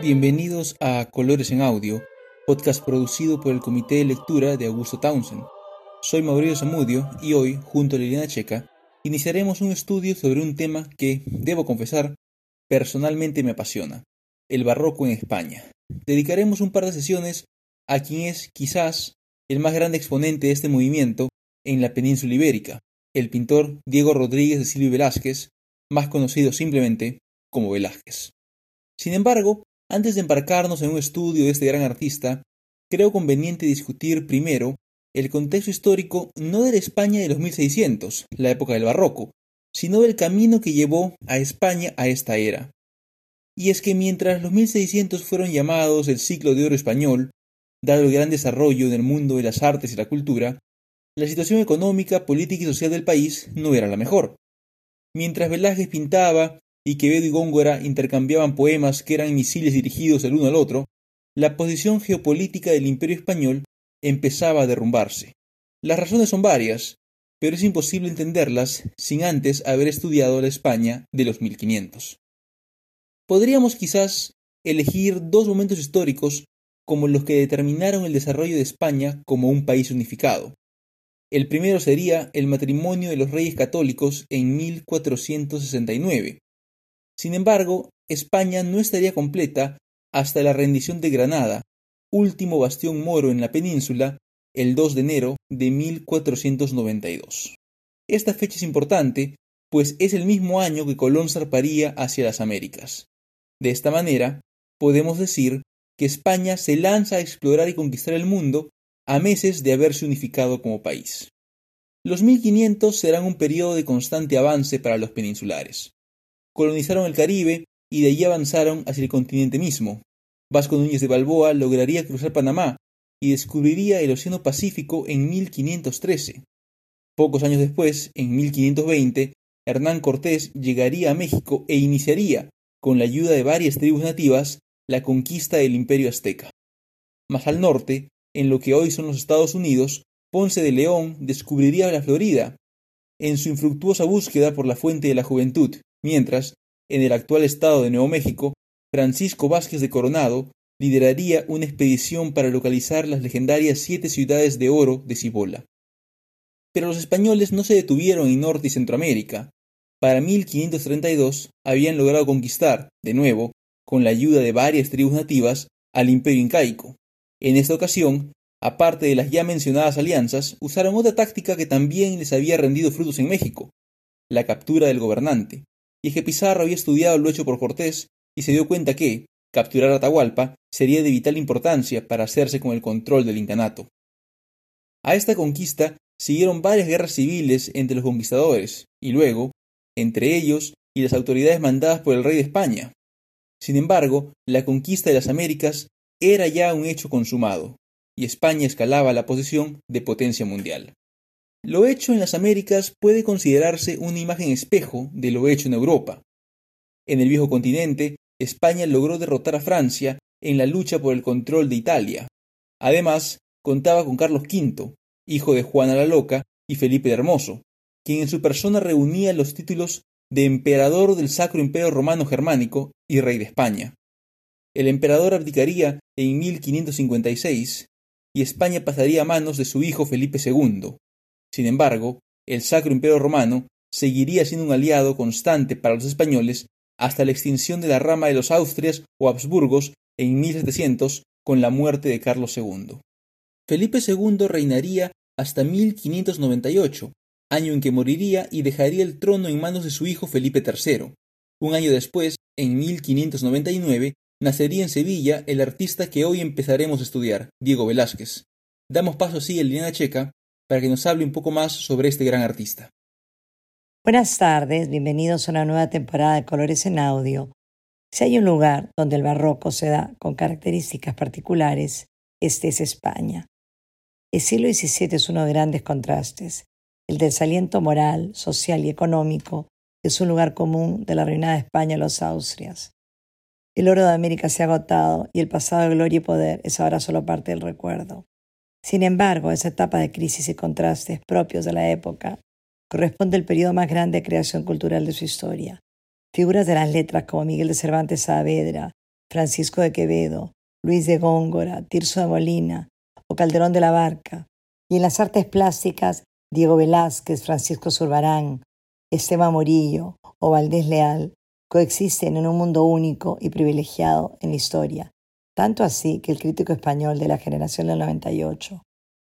Bienvenidos a Colores en Audio, podcast producido por el Comité de Lectura de Augusto Townsend. Soy Mauricio Zamudio y hoy, junto a Liliana Checa, iniciaremos un estudio sobre un tema que, debo confesar, personalmente me apasiona, el barroco en España. Dedicaremos un par de sesiones a quien es, quizás, el más grande exponente de este movimiento en la península ibérica, el pintor Diego Rodríguez de Silvio Velázquez, más conocido simplemente como Velázquez. Sin embargo, antes de embarcarnos en un estudio de este gran artista, creo conveniente discutir primero el contexto histórico no de la España de los 1600, la época del barroco, sino del camino que llevó a España a esta era. Y es que mientras los 1600 fueron llamados el ciclo de oro español, dado el gran desarrollo en el mundo de las artes y la cultura, la situación económica, política y social del país no era la mejor. Mientras Velázquez pintaba y Quevedo y Góngora intercambiaban poemas que eran misiles dirigidos el uno al otro, la posición geopolítica del imperio español empezaba a derrumbarse. Las razones son varias, pero es imposible entenderlas sin antes haber estudiado la España de los 1500. Podríamos quizás elegir dos momentos históricos como los que determinaron el desarrollo de España como un país unificado. El primero sería el matrimonio de los reyes católicos en 1469, sin embargo, España no estaría completa hasta la rendición de Granada, último bastión moro en la península, el 2 de enero de 1492. Esta fecha es importante, pues es el mismo año que Colón zarparía hacia las Américas. De esta manera, podemos decir que España se lanza a explorar y conquistar el mundo a meses de haberse unificado como país. Los 1500 serán un periodo de constante avance para los peninsulares colonizaron el Caribe y de allí avanzaron hacia el continente mismo. Vasco Núñez de Balboa lograría cruzar Panamá y descubriría el Océano Pacífico en 1513. Pocos años después, en 1520, Hernán Cortés llegaría a México e iniciaría, con la ayuda de varias tribus nativas, la conquista del imperio azteca. Más al norte, en lo que hoy son los Estados Unidos, Ponce de León descubriría la Florida, en su infructuosa búsqueda por la fuente de la juventud, mientras, en el actual estado de Nuevo México, Francisco Vázquez de Coronado lideraría una expedición para localizar las legendarias siete ciudades de oro de Cibola. Pero los españoles no se detuvieron en Norte y Centroamérica. Para 1532 habían logrado conquistar, de nuevo, con la ayuda de varias tribus nativas, al imperio incaico. En esta ocasión, aparte de las ya mencionadas alianzas, usaron otra táctica que también les había rendido frutos en México, la captura del gobernante y es que Pizarro había estudiado lo hecho por Cortés y se dio cuenta que, capturar Atahualpa sería de vital importancia para hacerse con el control del incanato. A esta conquista siguieron varias guerras civiles entre los conquistadores, y luego, entre ellos y las autoridades mandadas por el rey de España. Sin embargo, la conquista de las Américas era ya un hecho consumado, y España escalaba la posición de potencia mundial. Lo hecho en las Américas puede considerarse una imagen espejo de lo hecho en Europa. En el viejo continente, España logró derrotar a Francia en la lucha por el control de Italia. Además, contaba con Carlos V, hijo de Juana la Loca y Felipe el Hermoso, quien en su persona reunía los títulos de emperador del Sacro Imperio Romano Germánico y rey de España. El emperador abdicaría en 1556 y España pasaría a manos de su hijo Felipe II. Sin embargo, el Sacro Imperio Romano seguiría siendo un aliado constante para los españoles hasta la extinción de la rama de los Austrias o Habsburgos en 1700 con la muerte de Carlos II. Felipe II reinaría hasta 1598, año en que moriría y dejaría el trono en manos de su hijo Felipe III. Un año después, en 1599, nacería en Sevilla el artista que hoy empezaremos a estudiar, Diego Velázquez. Damos paso así en línea checa para que nos hable un poco más sobre este gran artista. Buenas tardes, bienvenidos a una nueva temporada de Colores en Audio. Si hay un lugar donde el barroco se da con características particulares, este es España. El siglo XVII es uno de grandes contrastes, el desaliento moral, social y económico es un lugar común de la reinada España a los Austrias. El oro de América se ha agotado y el pasado de gloria y poder es ahora solo parte del recuerdo. Sin embargo, esa etapa de crisis y contrastes propios de la época corresponde al periodo más grande de creación cultural de su historia. Figuras de las letras como Miguel de Cervantes Saavedra, Francisco de Quevedo, Luis de Góngora, Tirso de Molina o Calderón de la Barca, y en las artes plásticas Diego Velázquez, Francisco Zurbarán, Esteban Morillo o Valdés Leal coexisten en un mundo único y privilegiado en la historia, tanto así que el crítico español de la generación del 98,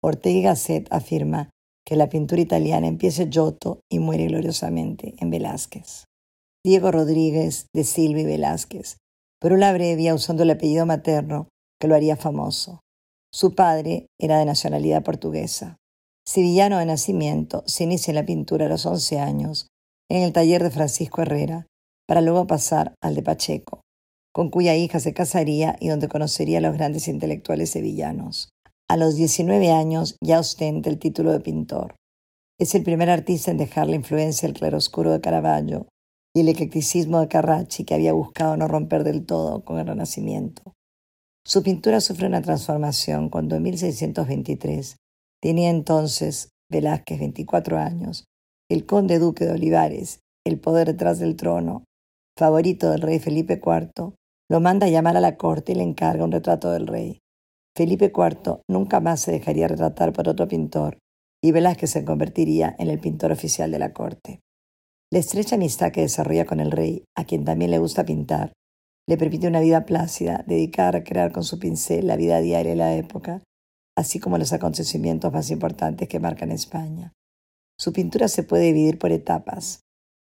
Ortega Gasset, afirma que la pintura italiana empieza Giotto y muere gloriosamente en Velázquez. Diego Rodríguez de Silvi Velázquez, pero la abrevia usando el apellido materno que lo haría famoso. Su padre era de nacionalidad portuguesa. Sevillano de nacimiento, se inicia en la pintura a los 11 años en el taller de Francisco Herrera, para luego pasar al de Pacheco, con cuya hija se casaría y donde conocería a los grandes intelectuales sevillanos. A los 19 años ya ostenta el título de pintor. Es el primer artista en dejar la influencia del claroscuro de Caravaggio y el eclecticismo de Carracci que había buscado no romper del todo con el Renacimiento. Su pintura sufre una transformación cuando en 1623 tenía entonces Velázquez 24 años, el conde duque de Olivares, el poder detrás del trono, favorito del rey Felipe IV, lo manda a llamar a la corte y le encarga un retrato del rey. Felipe IV nunca más se dejaría retratar por otro pintor y Velázquez se convertiría en el pintor oficial de la corte. La estrecha amistad que desarrolla con el rey, a quien también le gusta pintar, le permite una vida plácida, dedicada a recrear con su pincel la vida diaria de la época, así como los acontecimientos más importantes que marcan España. Su pintura se puede dividir por etapas.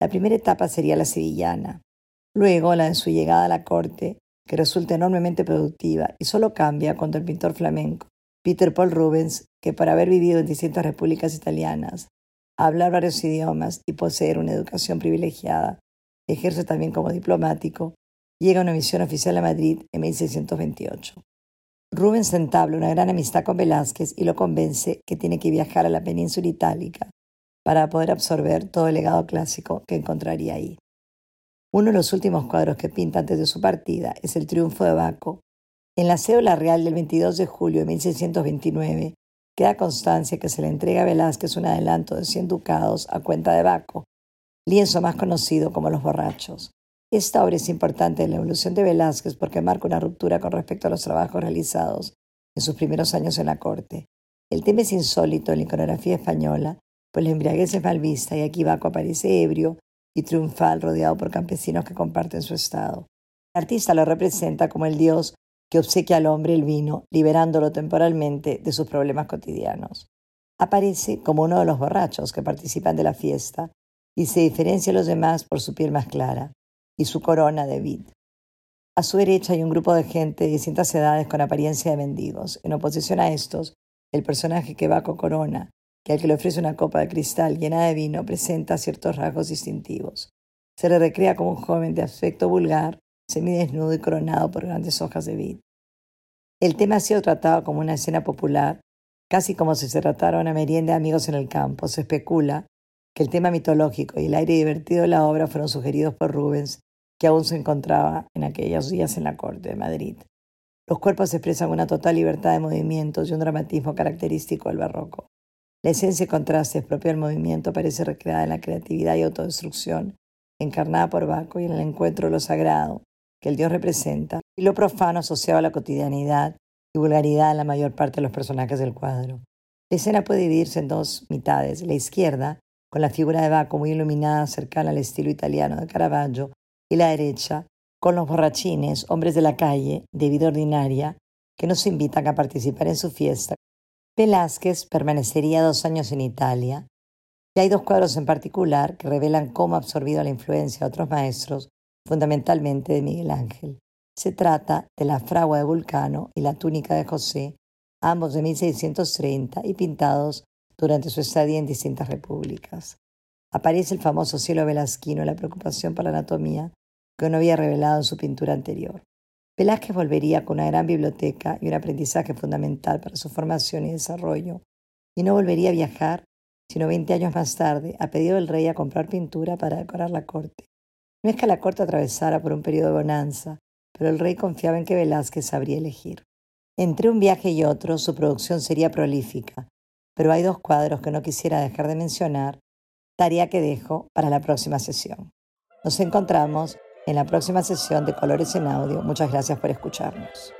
La primera etapa sería la sevillana, luego la de su llegada a la corte que resulta enormemente productiva y solo cambia cuando el pintor flamenco, Peter Paul Rubens, que por haber vivido en distintas repúblicas italianas, hablar varios idiomas y poseer una educación privilegiada, ejerce también como diplomático, llega a una misión oficial a Madrid en 1628. Rubens entabla una gran amistad con Velázquez y lo convence que tiene que viajar a la península itálica para poder absorber todo el legado clásico que encontraría ahí. Uno de los últimos cuadros que pinta antes de su partida es el Triunfo de Baco. En la cédula real del 22 de julio de 1629 queda constancia que se le entrega a Velázquez un adelanto de 100 ducados a cuenta de Baco, lienzo más conocido como Los Borrachos. Esta obra es importante en la evolución de Velázquez porque marca una ruptura con respecto a los trabajos realizados en sus primeros años en la corte. El tema es insólito en la iconografía española, pues la embriaguez es mal vista y aquí Baco aparece ebrio y triunfal rodeado por campesinos que comparten su estado. El artista lo representa como el dios que obsequia al hombre el vino, liberándolo temporalmente de sus problemas cotidianos. Aparece como uno de los borrachos que participan de la fiesta y se diferencia de los demás por su piel más clara y su corona de vid. A su derecha hay un grupo de gente de distintas edades con apariencia de mendigos. En oposición a estos, el personaje que va con corona que al que le ofrece una copa de cristal llena de vino presenta ciertos rasgos distintivos. Se le recrea como un joven de aspecto vulgar, semidesnudo y coronado por grandes hojas de vid. El tema ha sido tratado como una escena popular, casi como si se tratara una merienda de amigos en el campo. Se especula que el tema mitológico y el aire divertido de la obra fueron sugeridos por Rubens, que aún se encontraba en aquellos días en la corte de Madrid. Los cuerpos expresan una total libertad de movimientos y un dramatismo característico del barroco. La esencia y contraste propio del movimiento parece recreada en la creatividad y autodestrucción, encarnada por Baco y en el encuentro de lo sagrado que el Dios representa, y lo profano asociado a la cotidianidad y vulgaridad en la mayor parte de los personajes del cuadro. La escena puede dividirse en dos mitades. La izquierda, con la figura de Baco muy iluminada, cercana al estilo italiano de Caravaggio, y la derecha, con los borrachines, hombres de la calle, de vida ordinaria, que nos invitan a participar en su fiesta Velázquez permanecería dos años en Italia y hay dos cuadros en particular que revelan cómo ha absorbido la influencia de otros maestros, fundamentalmente de Miguel Ángel. Se trata de la fragua de Vulcano y la túnica de José, ambos de 1630 y pintados durante su estadía en distintas repúblicas. Aparece el famoso cielo velasquino, la preocupación por la anatomía que no había revelado en su pintura anterior. Velázquez volvería con una gran biblioteca y un aprendizaje fundamental para su formación y desarrollo, y no volvería a viajar, sino veinte años más tarde, a pedido del rey a comprar pintura para decorar la corte. No es que la corte atravesara por un periodo de bonanza, pero el rey confiaba en que Velázquez sabría elegir. Entre un viaje y otro, su producción sería prolífica, pero hay dos cuadros que no quisiera dejar de mencionar, tarea que dejo para la próxima sesión. Nos encontramos en la próxima sesión de Colores en Audio. Muchas gracias por escucharnos.